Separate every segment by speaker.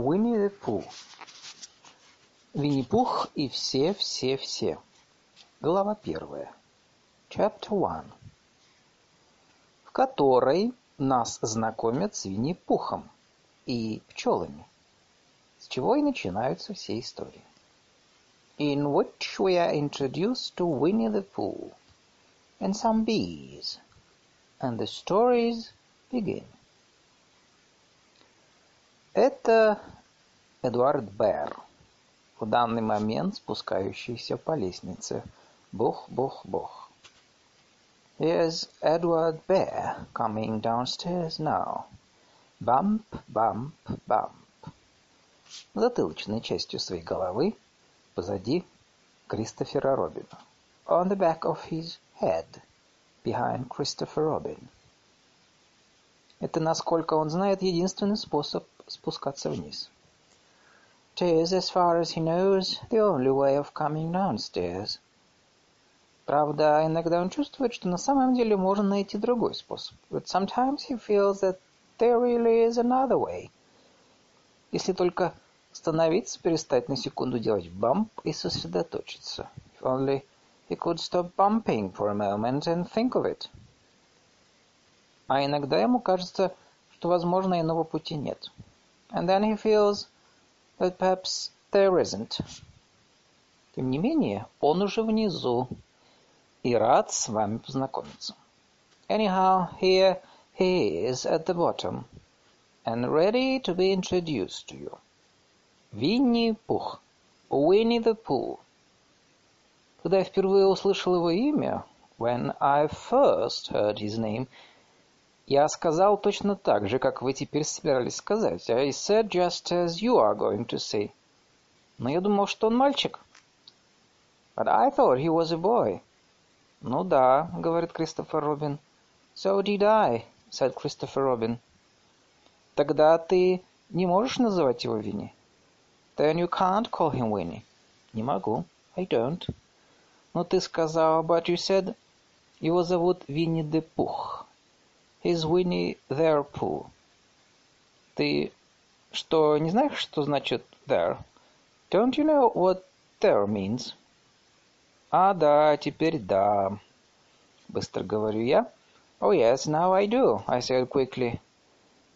Speaker 1: Pooh. Винни-Пух и все-все-все. Глава первая. Chapter one. В которой нас знакомят с Винни-Пухом и пчелами, с чего и начинаются все истории. In which we are introduced to Winnie the Pooh and some bees, and the stories begin. Это Эдуард Бэр, в данный момент спускающийся по лестнице. Бух-бух-бух. Here's Edward Bear coming downstairs now. Bump, bump, bump. Затылочной частью своей головы, позади Кристофера Робина. On the back of his head, behind Christopher Robin. Это, насколько он знает, единственный способ спускаться вниз. It is, as far as he knows, the only way of coming downstairs. Правда, иногда он чувствует, что на самом деле можно найти другой способ. But sometimes he feels that there really is another way. Если только остановиться, перестать на секунду делать бамп и сосредоточиться. If only he could stop bumping for a moment and think of it. А иногда ему кажется, что, возможно, иного пути нет. and then he feels that perhaps there isn't. Тем не менее, он уже внизу и рад с вами познакомиться. Anyhow, here he is at the bottom and ready to be introduced to you. Винни-Пух. Winnie the Pooh. Когда я впервые услышал его имя, when I first heard his name, Я сказал точно так же, как вы теперь собирались сказать. I said just as you are going to say. Но я думал, что он мальчик. But I thought he was a boy. Ну да, говорит Кристофер Робин. So did I, said Christopher Robin. Тогда ты не можешь называть его Винни? Then you can't call him Winnie. Не могу. I don't. Но ты сказал, but you said... Его зовут Винни де Пух. Is Winnie there, Pooh? Ты что, не знаешь, что значит there? Don't you know what there means? А, да, теперь да. Быстро говорю я. Oh, yes, now I do, I said quickly.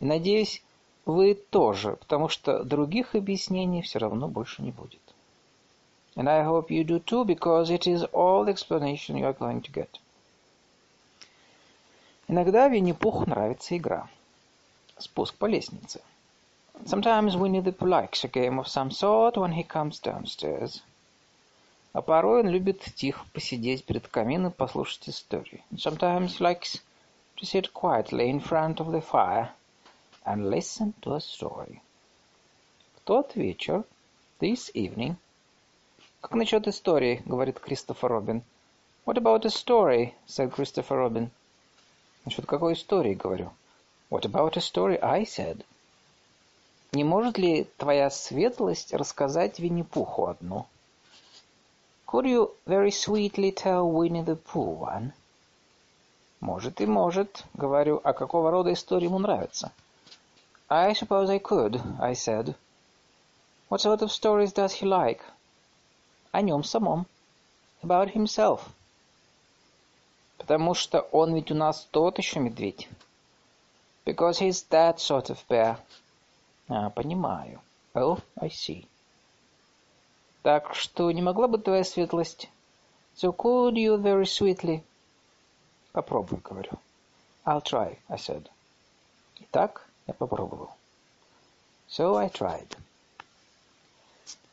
Speaker 1: И надеюсь, вы тоже, потому что других объяснений все равно больше не будет. And I hope you do too, because it is all the explanation you are going to get. Иногда Винни-Пуху нравится игра. Спуск по лестнице. Sometimes Winnie the Pooh likes a game of some sort when he comes downstairs. А порой он любит тихо посидеть перед камином и послушать истории. Sometimes he likes to sit quietly in front of the fire and listen to a story. В тот вечер, this evening, как насчет истории, говорит Кристофер Робин. What about a story, said Christopher Robin. Насчет какой истории, говорю? What about a story I said? Не может ли твоя светлость рассказать Винни-Пуху одну? Could you very sweetly tell Winnie the Pooh one? Может и может, говорю, а какого рода истории ему нравятся? I suppose I could, I said. What sort of stories does he like? О нем самом. About himself. Потому что он ведь у нас тот еще медведь. Because he's that sort of bear. А, понимаю. Oh, I see. Так что не могла бы твоя светлость... So could you very sweetly... Попробуй, говорю. I'll try, I said. Итак, я попробовал. So I tried.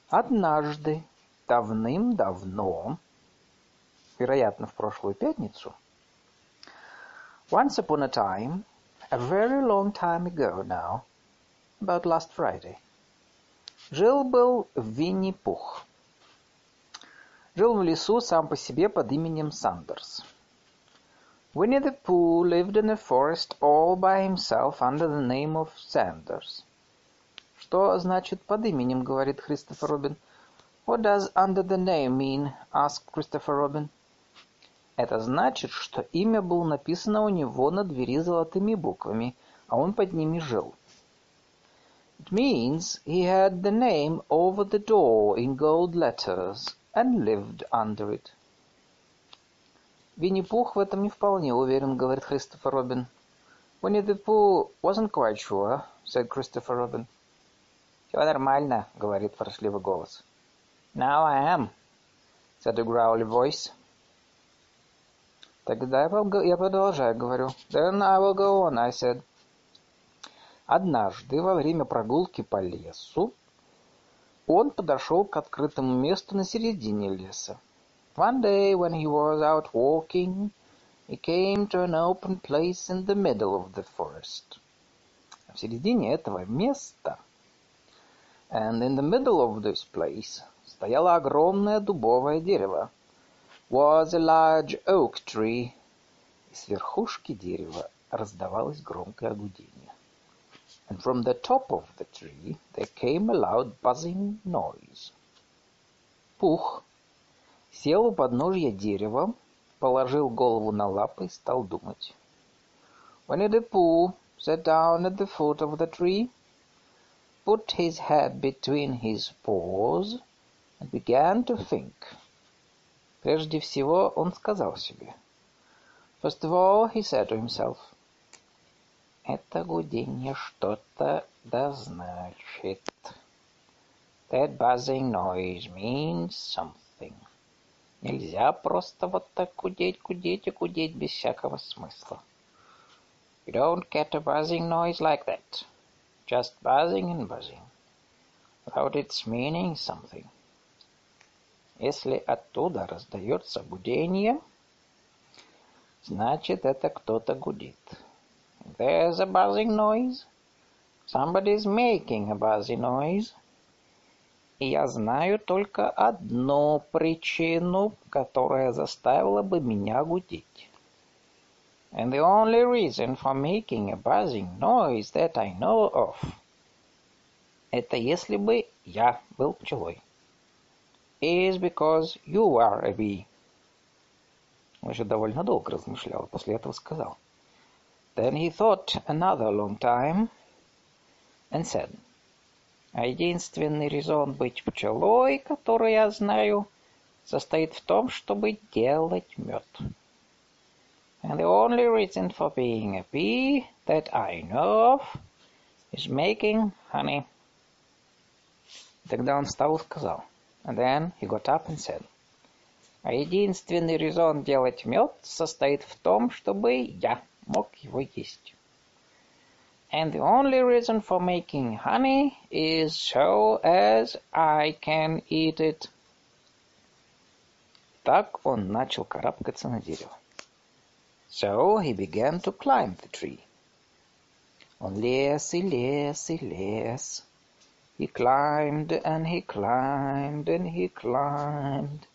Speaker 1: Однажды, давным-давно, вероятно, в прошлую пятницу, Once upon a time, a very long time ago now, about last Friday, жил-был Винни-Пух. Жил в лесу сам по себе под именем Сандерс. Winnie the Pooh lived in a forest all by himself under the name of Sanders. Что значит под именем, говорит Кристофер Робин. What does under the name mean, asked Christopher Robin. Это значит, что имя было написано у него на двери золотыми буквами, а он под ними жил. It means he had the name over the door in gold letters and lived under it. Винни-Пух в этом не вполне уверен, говорит Кристофер Робин. Winnie the wasn't quite sure, said Christopher Robin. Все нормально, говорит фальшивый голос. Now I am, said a growly voice. Тогда я продолжаю, говорю. Then I will go on, I said. Однажды во время прогулки по лесу он подошел к открытому месту на середине леса. One day when he was out walking, he came to an open place in the middle of the forest. В середине этого места, and in the middle of this place, стояло огромное дубовое дерево. Was a large oak tree. И с верхушки дерева раздавалось громкое гудение. And from the top of the tree there came a loud buzzing noise. Пух сел у подножья дерева положил голову на лапы и стал думать. Winnie the Pooh sat down at the foot of the tree, put his head between his paws, and began to think. Прежде всего он сказал себе. First of all, he said to himself, это гудение что-то да значит. That buzzing noise means something. Нельзя просто вот так гудеть, гудеть и гудеть без всякого смысла. You don't get a buzzing noise like that. Just buzzing and buzzing. Without its meaning something. Если оттуда раздается гудение, значит это кто-то гудит. There's a buzzing noise. Somebody's making a buzzing noise. И я знаю только одну причину, которая заставила бы меня гудеть. And the only reason for making a buzzing noise that I know of, это если бы я был пчелой. Is because you are a bee. Он еще довольно долго размышлял, после этого сказал. Then he thought another long time and said, А единственный резон быть пчелой, который я знаю, состоит в том, чтобы делать мед. And the only reason for being a bee that I know of is making honey. Тогда он встал и сказал. And then he got up and said. А единственный резон делать мед состоит в том, чтобы я мог его есть. And the only reason for making honey is so as I can eat it. Так он начал карабкаться на дерево. So he began to climb the tree. Он лез и лез и лез. He climbed and he climbed and he climbed.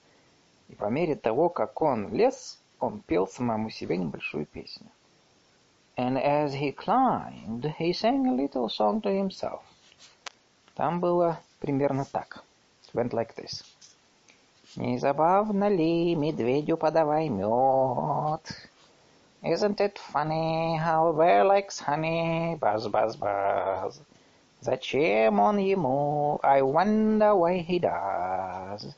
Speaker 1: И по мере того, как он лез, он пел самому себе небольшую песню. And as he climbed, he sang a little song to himself. Там было примерно так. It went like this. Не забавно ли медведю подавай мед? Isn't it funny how a bear likes honey? Buzz, buzz, buzz. Зачем он ему? I wonder why he does.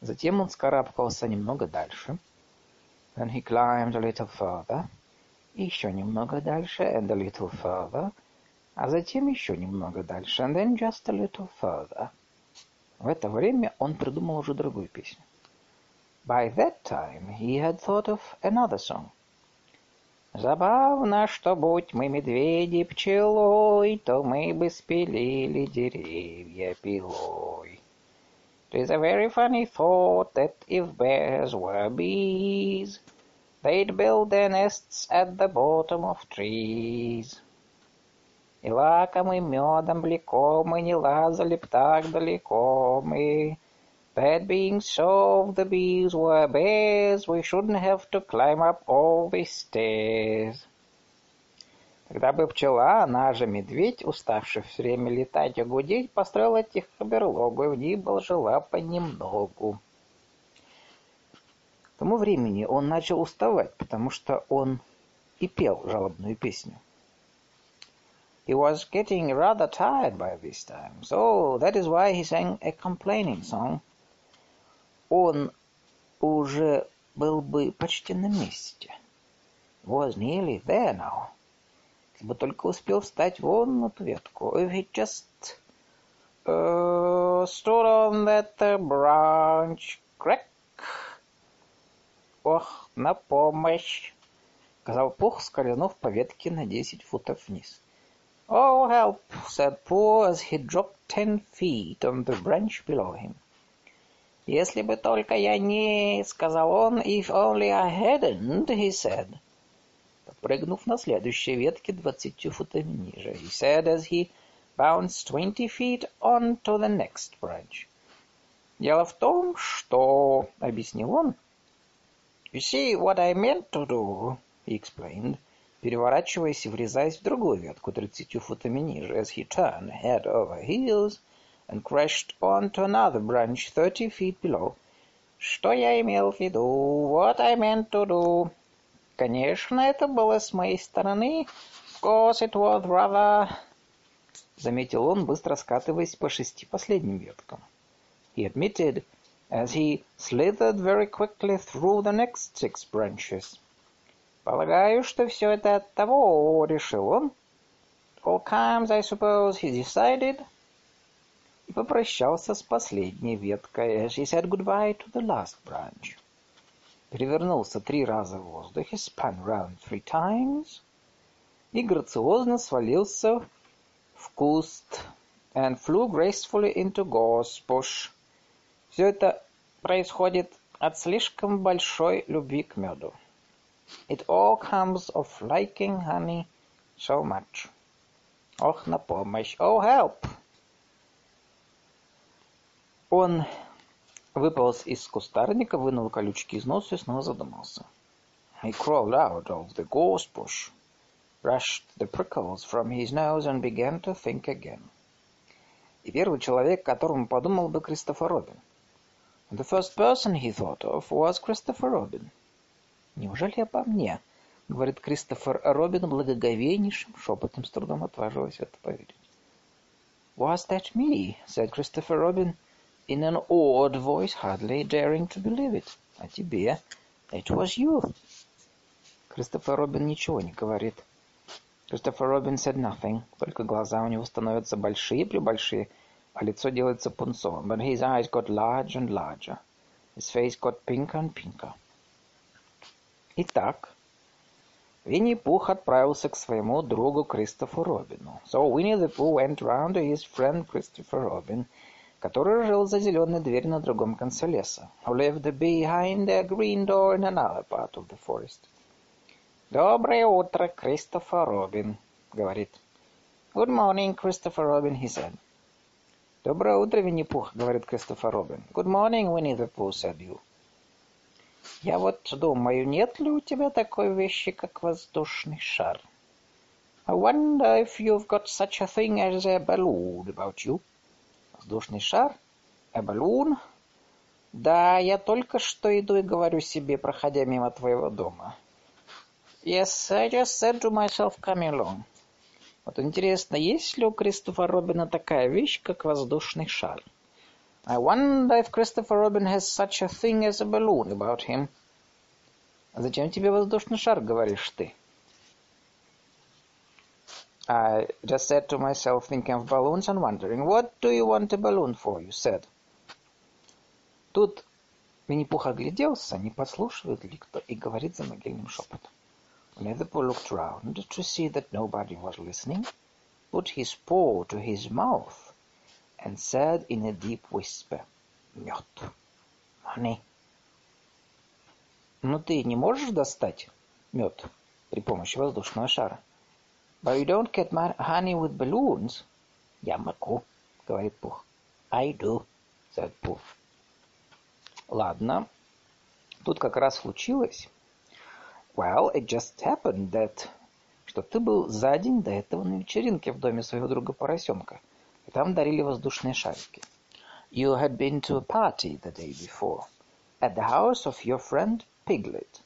Speaker 1: Затем он скарабкался немного дальше. Then he climbed a little further. еще немного дальше, and a little further, а затем еще немного дальше, and then just a little further. В это время он придумал уже другую песню. By that time he had thought of another song. Забавно, что будь мы медведи пчелой, то мы бы спилили деревья пилой. It is a very funny thought that if bears were bees, They'd build their nests at the bottom of trees. И лакомым медом блеко мы не лазали б так далеко мы. That being so, the bees were bears, we shouldn't have to climb up all these stairs. Тогда бы пчела, она же медведь, уставший все время летать и гудеть, построила тихо берлогу, и в ней жила понемногу. К тому времени он начал уставать, потому что он и пел жалобную песню. He was getting rather tired by this time, so that is why he sang a complaining song. Он уже был бы почти на месте. Was nearly there now. Если бы только успел встать вон на ту ветку. If he just uh, stood on that branch. Crack. Ох, на помощь! Сказал Пух, скользнув по ветке на десять футов вниз. Oh, help, said Pooh as he dropped ten feet on the branch below him. Если бы только я не, сказал он, if only I hadn't, he said. Подпрыгнув на следующей ветке двадцатью футами ниже, he said as he bounced twenty feet on to the next branch. Дело в том, что, объяснил он, you see what I meant to do, he explained, переворачиваясь и врезаясь в другую ветку тридцатью футами ниже, as he turned head over heels and crashed onto another branch thirty feet below. Что я имел в виду? What I meant to do. Конечно, это было с моей стороны. Of course, it was rather... Заметил он, быстро скатываясь по шести последним веткам. He admitted, as he slithered very quickly through the next six branches. Полагаю, что все это от того, решил он. All comes, I suppose, he decided. И попрощался с последней веткой, as he said goodbye to the last branch. Перевернулся три раза в воздухе, spun round three times, и грациозно свалился в куст, and flew gracefully into gorse bush. Все это происходит от слишком большой любви к меду. It all comes of liking honey so much. Ох, на помощь. Oh, help! Он выполз из кустарника, вынул колючки из носа и снова задумался. He crawled out of the gorse bush, brushed the prickles from his nose and began to think again. И первый человек, которому подумал бы Кристофер Робин. The first person he thought of was Christopher Robin. «Неужели обо мне?» — говорит Кристофер Робин благоговейнейшим шепотом, с трудом отваживаясь это поверить. «Was that me?» — said Christopher Robin in an awed voice, hardly daring to believe it. «А тебе?» «It was you!» Кристофер Робин ничего не говорит. Кристофер Робин said nothing, только глаза у него становятся большие-пребольшие, а лицо делается пунцовым. But his eyes got larger and larger. His face got pinker and pinker. Итак, Винни-Пух отправился к своему другу Кристофу Робину. So Winnie the Pooh went round to his friend Christopher Robin, который жил за зеленой дверью на другом конце леса, who lived behind a green door in another part of the forest. «Доброе утро, Кристофер Робин», — говорит. «Good morning, Christopher Robin», he said. «Доброе утро, Винни-Пух», — говорит Кристофер Робин. «Good morning, Winnie the Pooh», said you. Я вот думаю, нет ли у тебя такой вещи, как воздушный шар? I wonder if you've got such a thing as a balloon about you. Воздушный шар? Balloon? Да, я только что иду и говорю себе, проходя мимо твоего дома. Yes, I just said to myself coming along. Вот интересно, есть ли у Кристофера Робина такая вещь, как воздушный шар? I wonder if Christopher Robin has such a thing as a balloon about him. Зачем тебе воздушный шар, говоришь ты? I just said to myself, thinking of balloons and wondering, what do you want a balloon for, you said. Тут Винни-Пух огляделся, не подслушивает ли кто, и говорит за могильным шепотом. Leatherpool looked round to see that nobody was listening, put his paw to his mouth, and said in a deep whisper, «Мед! Honey!» «Но ты не можешь достать мед при помощи воздушного шара?» «But you don't get honey with balloons?» «Я могу», — говорит Пух. «I do», — said Пух. «Ладно, тут как раз случилось...» «Well, it just happened that...» что ты был за день до этого на вечеринке в доме своего друга Поросенка — и там дарили воздушные шарики. You had been to a party the day before at the house of your friend Piglet,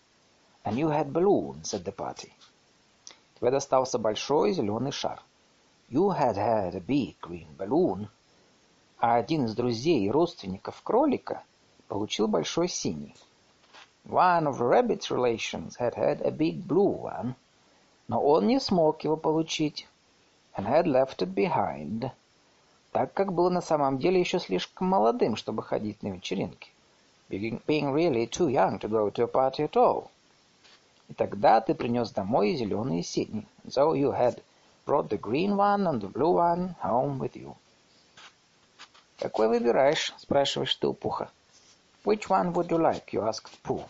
Speaker 1: and you had balloons at the party. Тебе достался большой зеленый шар. you had had a big green balloon, а один из друзей и родственников кролика получил большой синий. One of the rabbit's relations had had a big blue one, но он не смог его получить, and had left it behind, так как был на самом деле еще слишком молодым, чтобы ходить на вечеринки. Being, really too young to go to a party at all. И тогда ты принес домой зеленый и синий. So you had brought the green one and the blue one home with you. «Какой выбираешь?» — спрашиваешь ты у Пуха. «Which one would you like?» — you asked Pooh.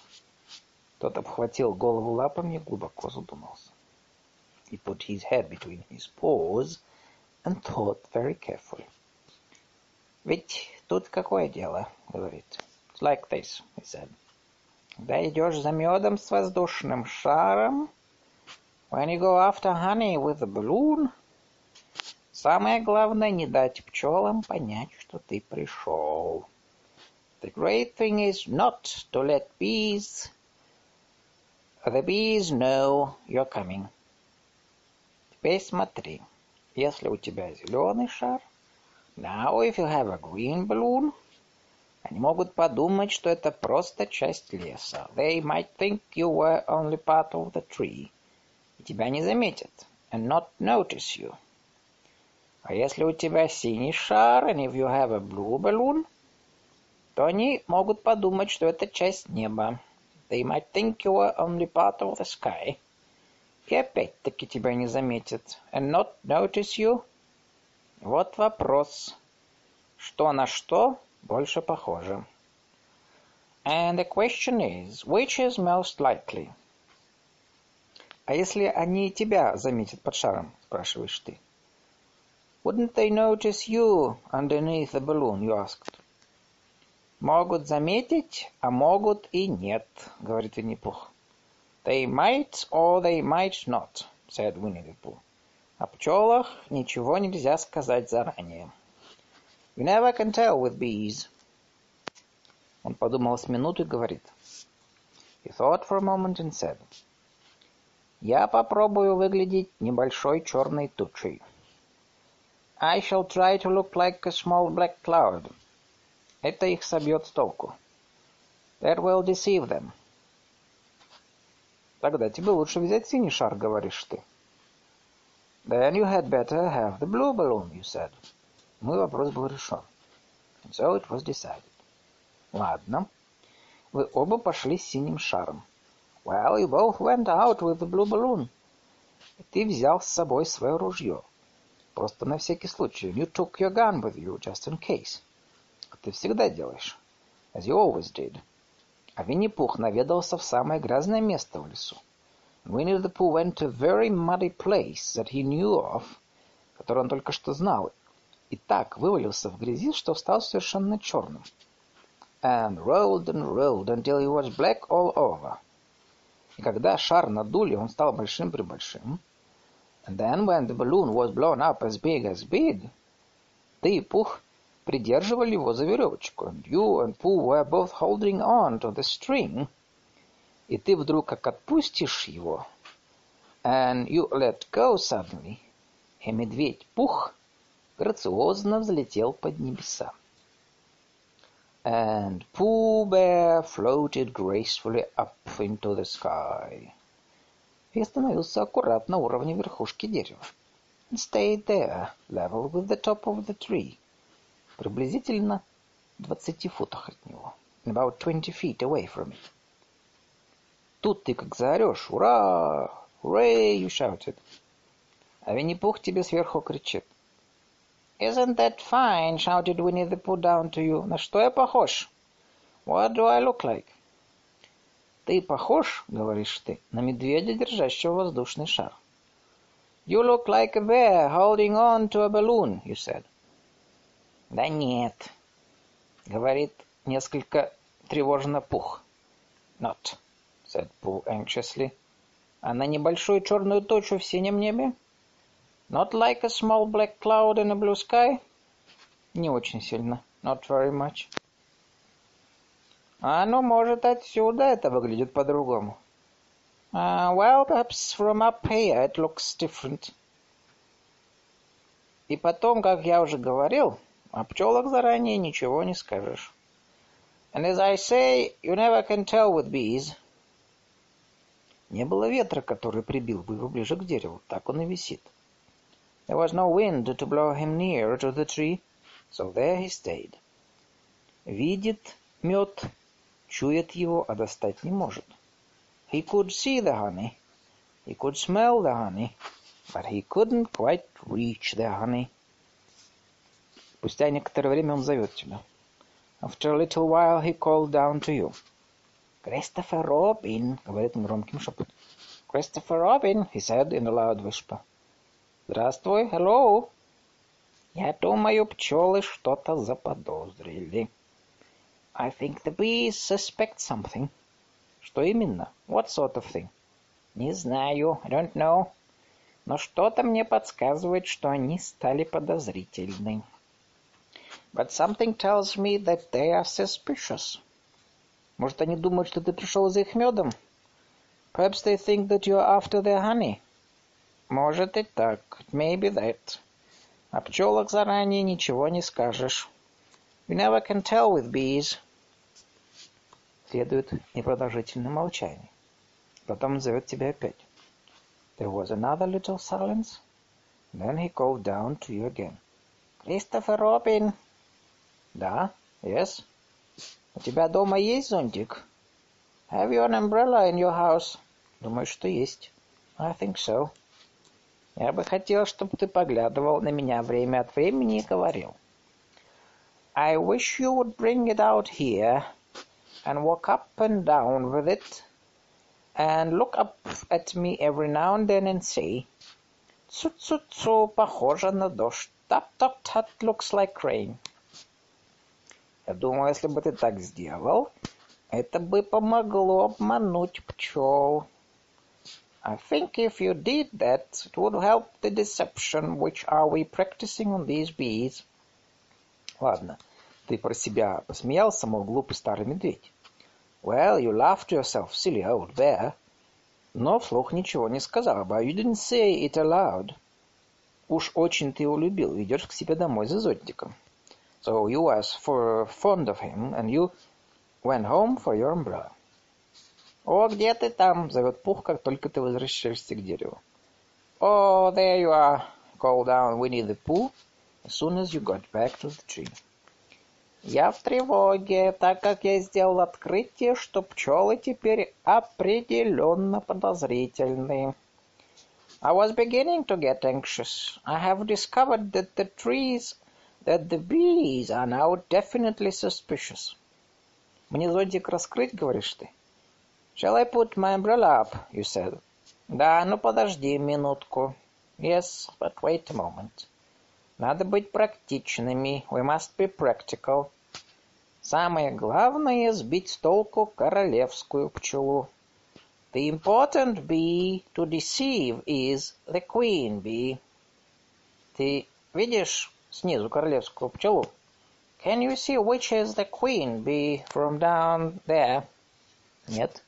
Speaker 1: Тот обхватил голову лапами и глубоко задумался. He put his head between his paws and thought very carefully. «Ведь тут какое дело?» — говорит. «It's like this», — he said. Когда идешь за медом с воздушным шаром, when you go after honey with a balloon, самое главное не дать пчелам понять, что ты пришел. The great thing is not to let bees, the bees know you're coming. Теперь смотри, если у тебя зеленый шар, now if you have a green balloon, Они могут подумать, что это просто часть леса. They might think you were only part of the tree. И тебя не заметят. And not notice you. А если у тебя синий шар, and if you have a blue balloon, то они могут подумать, что это часть неба. They might think you were only part of the sky. И опять-таки тебя не заметят. And not notice you. Вот вопрос. Что на что больше похоже. And the question is, which is most likely? А если они тебя заметят под шаром, спрашиваешь ты. Wouldn't they notice you underneath the balloon, you asked. Могут заметить, а могут и нет, говорит Винни-Пух. They might or they might not, said Winnie-the-Pooh. О пчелах ничего нельзя сказать заранее. You never can tell with bees. Он подумал с минуту и говорит. He thought for a moment and said. Я попробую выглядеть небольшой черной тучей. I shall try to look like a small black cloud. Это их собьет с толку. That will deceive them. Тогда тебе лучше взять синий шар, говоришь ты. Then you had better have the blue balloon, you said. Мой вопрос был решен. So it was decided. Ладно. Вы оба пошли с синим шаром. Well, you both went out with the blue balloon. И ты взял с собой свое ружье. Просто на всякий случай. You took your gun with you, just in case. Как ты всегда делаешь. As you always did. А Винни-Пух наведался в самое грязное место в лесу. Winnie the Pooh went to a very muddy place that he knew of, который он только что знал, и так вывалился в грязи, что стал совершенно черным. And rolled and rolled until he was black all over. И когда шар надули, он стал большим-пребольшим. And then when the balloon was blown up as big as big, ты и Пух придерживали его за веревочку. And you and Pooh were both holding on to the string. И ты вдруг как отпустишь его. And you let go suddenly. И медведь Пух грациозно взлетел под небеса. And Pooh Bear floated gracefully up into the sky. И остановился аккуратно на уровне верхушки дерева. And stayed there, level with the top of the tree. Приблизительно в двадцати футах от него. About twenty feet away from it. Тут ты как заорешь. Ура! Hooray! You shouted. А Винни-Пух тебе сверху кричит. «Isn't that fine?» — shouted Winnie the Pooh down to you. «На что я похож?» «What do I look like?» «Ты похож, — говоришь ты, — на медведя, держащего воздушный шар». «You look like a bear holding on to a balloon», — you said. «Да нет», — говорит несколько тревожно Пух. «Not», — said Pooh anxiously. «А на небольшую черную точку в синем небе?» Not like a small black cloud in a blue sky? Не очень сильно. Not very much. А ну, может, отсюда это выглядит по-другому. Uh, well, perhaps from up here it looks different. И потом, как я уже говорил, о пчелах заранее ничего не скажешь. And as I say, you never can tell with bees. Не было ветра, который прибил бы его ближе к дереву. Так он и висит. There was no wind to blow him nearer to the tree, so there he stayed. Видит мед, чует его, а достать не может. He could see the honey, he could smell the honey, but he couldn't quite reach the honey. Спустя некоторое время он зовет тебя. After a little while he called down to you. «Кристофер Робин!» — говорит он громким шепотом. «Кристофер Робин!» — he said in a loud whisper. «Здравствуй, hello!» «Я думаю, пчелы что-то заподозрили». «I think the bees suspect something». «Что именно? What sort of thing?» «Не знаю, I don't know». Но что-то мне подсказывает, что они стали подозрительны. But something tells me that they are suspicious. Может, они думают, что ты пришел за их медом? Perhaps they think that you're after their honey. Может и так. Maybe that. О пчелах заранее ничего не скажешь. You never can tell with bees. Следует непродолжительное молчание. Потом он зовет тебя опять. There was another little silence. Then he called down to you again. Christopher Robin. Да, yes. У тебя дома есть зонтик? Have you an umbrella in your house? Думаю, что есть. I think so. Я бы хотел, чтобы ты поглядывал на меня время от времени и говорил. I wish you would bring it out here and walk up and down with it and look up at me every now and then and say, Цу-цу-цу, похоже на дождь. Tap-tap-tap looks like rain. Я думаю, если бы ты так сделал, это бы помогло обмануть пчел. I think if you did that, it would help the deception which are we practicing on these bees. Ладно, ты про себя посмеялся, мол, глупый старый медведь. Well, you laughed to yourself, silly old bear. Но вслух ничего не сказал, but you didn't say it aloud. Уж очень ты его любил, идешь к себе домой за зонтиком. So you was for fond of him, and you went home for your umbrella. «О, где ты там?» — зовет Пух, как только ты возвращаешься к дереву. «Oh, there you are!» — called down Winnie the Pooh as soon as you got back to the tree. «Я в тревоге, так как я сделал открытие, что пчелы теперь определенно подозрительны». I was beginning to get anxious. I have discovered that the trees that the bees are now definitely suspicious. Мне зонтик раскрыть, говоришь ты? Shall I put my umbrella up, you said. Да, ну подожди минутку. Yes, but wait a moment. Надо быть практичными. We must be practical. Самое главное — сбить с толку королевскую пчелу. The important bee to deceive is the queen bee. Ты видишь снизу королевскую пчелу. Can you see which is the queen bee from down there? Нет.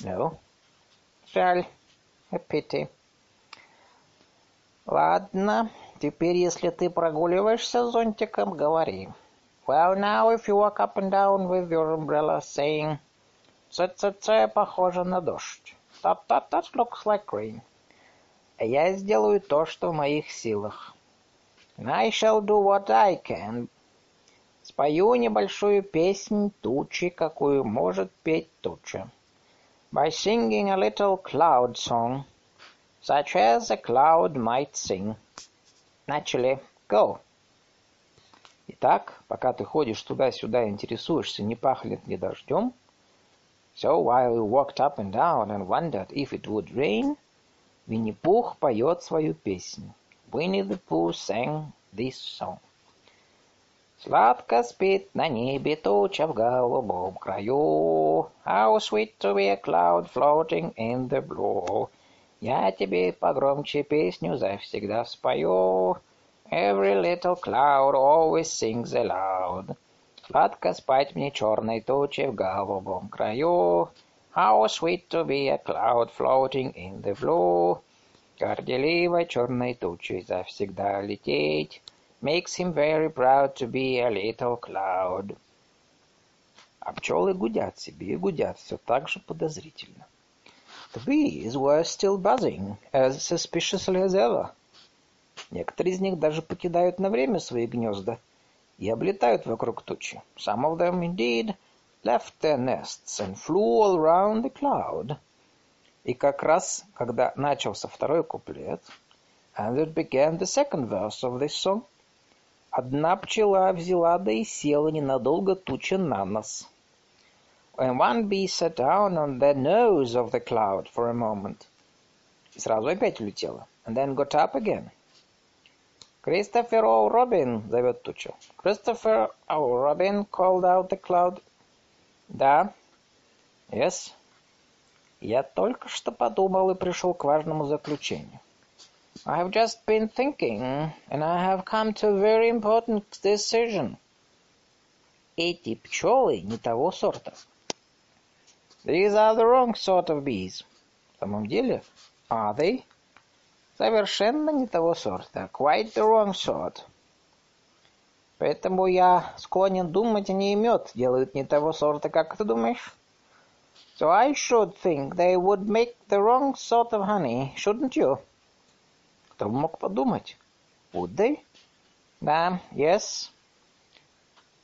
Speaker 1: No. Жаль. A pity. Ладно. Теперь, если ты прогуливаешься с зонтиком, говори. Well, now, if you walk up and down with your umbrella, saying, «Ц-ц-ц, похоже на дождь». «That-that-that looks like rain». Я сделаю то, что в моих силах. And I shall do what I can. Спою небольшую песнь тучи, какую может петь туча. By singing a little cloud song, such as a cloud might sing. Начали. Go. Итак, пока ты ходишь туда-сюда и интересуешься, не пахнет ли дождем, so while you walked up and down and wondered if it would rain, Винни-Пух поет свою песню. Winnie the Pooh sang this song. Сладко спит на небе туча в голубом краю. How sweet to be a cloud floating in the blue. Я тебе погромче песню завсегда спою. Every little cloud always sings aloud. Сладко спать мне черной тучи в голубом краю. How sweet to be a cloud floating in the blue. Горделивой черной тучей завсегда лететь makes him very proud to be a little cloud. А пчелы гудят себе и гудят все так же подозрительно. The bees were still buzzing, as suspiciously as ever. Некоторые из них даже покидают на время свои гнезда и облетают вокруг тучи. Some of them, indeed, left their nests and flew all round the cloud. И как раз, когда начался второй куплет, and it began the second verse of this song, одна пчела взяла да и села ненадолго туча на нос. And one bee sat down on the nose of the cloud for a moment. И сразу опять улетела. And then got up again. «Кристофер О'Робин!» Робин зовет тучу. «Кристофер О'Робин!» called out the cloud. «Да». «Yes». Я только что подумал и пришел к важному заключению. I have just been thinking, and I have come to a very important decision. Эти пчелы не того сорта. These are the wrong sort of bees. В самом деле, are they? Совершенно не того сорта. Quite the wrong sort. Поэтому я склонен думать, они и мед делают не того сорта, как ты думаешь? So I should think they would make the wrong sort of honey, shouldn't you? Кто мог подумать? Would they? Да, yes.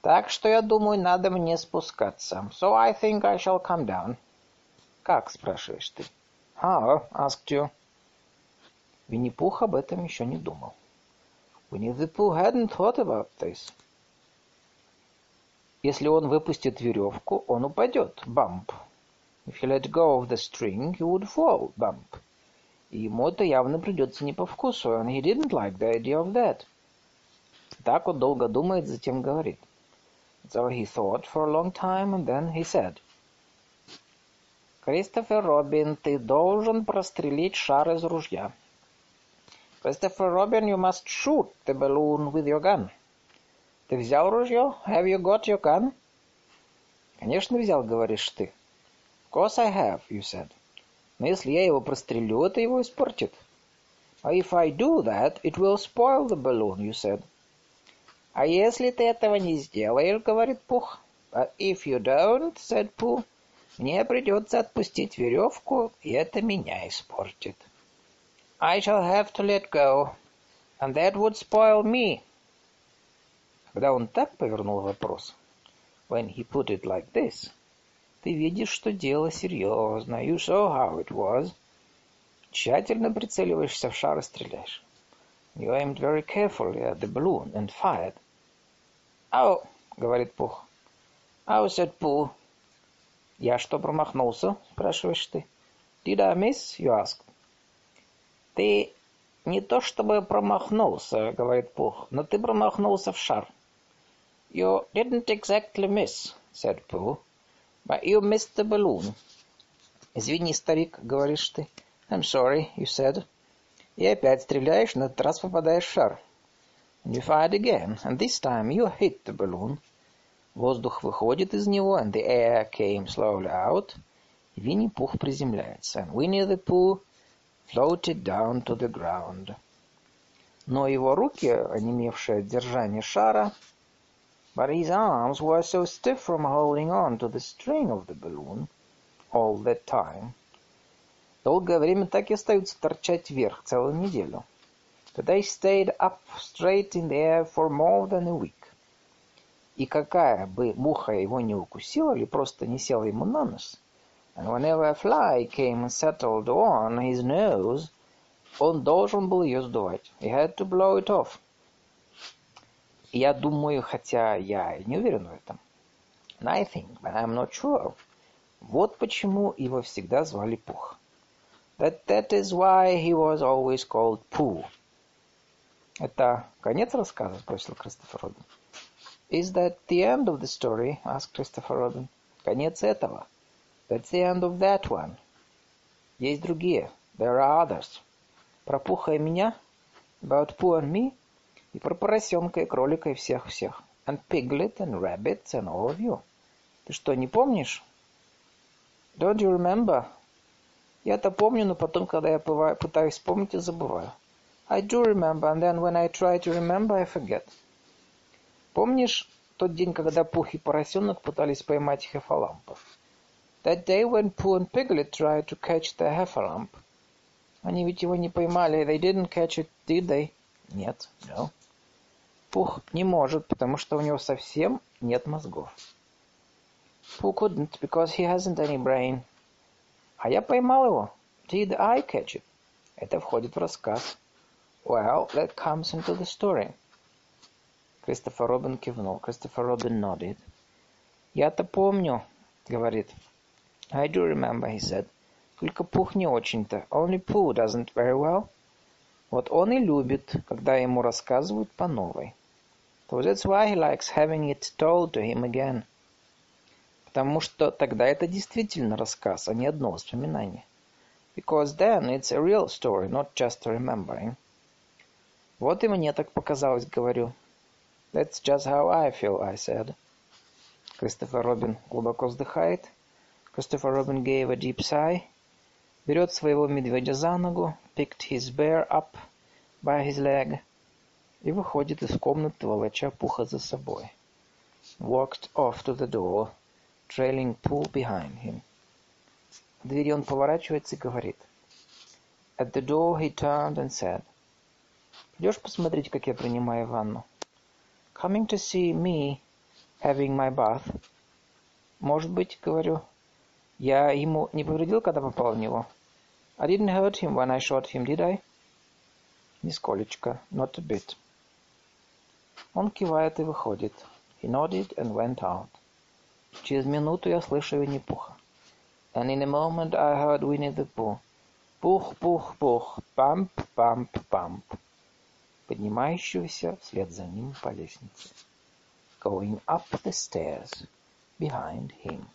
Speaker 1: Так что я думаю, надо мне спускаться. So I think I shall come down. Как, спрашиваешь ты? How, asked you. Винни-Пух об этом еще не думал. Winnie-the-Pooh hadn't thought about this. Если он выпустит веревку, он упадет. Bump. If he let go of the string, he would fall, bump. Ему это явно придется не по вкусу, and he didn't like the idea of that. Так он долго думает, затем говорит. So he thought for a long time, and then he said. Кристофер Робин, ты должен прострелить шар из ружья. Christopher Robin, you must shoot the balloon with your gun. Ты взял ружье? Have you got your gun? Конечно, взял, говоришь ты. Of course I have, you said. Но если я его прострелю, это его испортит. If I do that, it will spoil the balloon, you said. А если ты этого не сделаешь, говорит Пух. But if you don't, said Пух, мне придется отпустить веревку, и это меня испортит. I shall have to let go, and that would spoil me. Когда он так повернул вопрос, when he put it like this, Ты видишь, что дело серьезно. You saw how it was. Тщательно прицеливаешься в шар и стреляешь. You aimed very carefully at the balloon and fired. «Ау!» — говорит Пух. «Ау!» — said Пух. «Я что, промахнулся?» — спрашиваешь ты. «Did I miss?» — you ask. «Ты не то чтобы промахнулся», — говорит Пух, — «но ты промахнулся в шар». «You didn't exactly miss», — said Pooh. But you missed the balloon. Извини, старик, говоришь ты. I'm sorry, you said. И опять стреляешь, на этот раз попадаешь в шар. And you fired again, and this time you hit the balloon. Воздух выходит из него, and the air came slowly out. Винни-Пух приземляется, and Winnie the Pooh floated down to the ground. Но его руки, онемевшие от держания шара, but his arms were so stiff from holding on to the string of the balloon all that time. Долгое время так и остаются торчать вверх целую неделю. But they stayed up straight in the air for more than a week. И какая бы муха его не укусила или просто не села ему на нос, and whenever a fly came and settled on his nose, он должен был ее сдувать. He had to blow it off. Я думаю, хотя я не уверен в этом. And I think, but I'm not sure. Вот почему его всегда звали Пух. That, that is why he was always called Pooh. Это конец рассказа? Спросил Кристофер Робин. Is that the end of the story? Asked Christopher Robin. Конец этого. That's the end of that one. Есть другие. There are others. Про Пуха и меня? About Pooh and me? И про поросенка, и кролика, и всех-всех. And Piglet, and Rabbits, and all of you. Ты что, не помнишь? Don't you remember? Я-то помню, но потом, когда я пытаюсь вспомнить, я забываю. I do remember, and then when I try to remember, I forget. Помнишь тот день, когда Пух и Поросенок пытались поймать Хефалампа? That day when Pooh and Piglet tried to catch the Heffalump. Они ведь его не поймали. They didn't catch it, did they? Нет, no. Пух не может, потому что у него совсем нет мозгов. Pooh couldn't, because he hasn't any brain. А я поймал его. Did I catch it? Это входит в рассказ. Well, that comes into the story. Кристофер Робин кивнул. Кристофер Робин nodded. Я-то помню, говорит. I do remember, he said. Только Пух не очень-то. Only Pooh doesn't very well. Вот он и любит, когда ему рассказывают по новой. So that's why he likes having it told to him again. Потому что тогда это действительно рассказ, а не одно воспоминание. Because then it's a real story, not just remembering. Вот и мне так показалось, говорю. That's just how I feel, I said. Кристофер Робин глубоко вздыхает. Кристофер Робин gave a deep sigh. Берет своего медведя за ногу, picked his bear up by his leg и выходит из комнаты, волоча Пуха за собой. Walked off to the door, trailing Pooh behind him. В двери он поворачивается и говорит. At the door he turned and said, «Пойдешь посмотреть, как я принимаю ванну?» «Coming to see me having my bath?» «Может быть, — говорю, — я ему не повредил, когда попал в него?» I didn't hurt him when I shot him, did I? Нисколечко, not a bit. Он кивает и выходит. He nodded and went out. Через минуту я слышу Винни-Пуха. And in a moment I heard Winnie the Pooh. Пух, пух, пух, памп, памп, памп. Поднимающегося вслед за ним по лестнице. Going up the stairs behind him.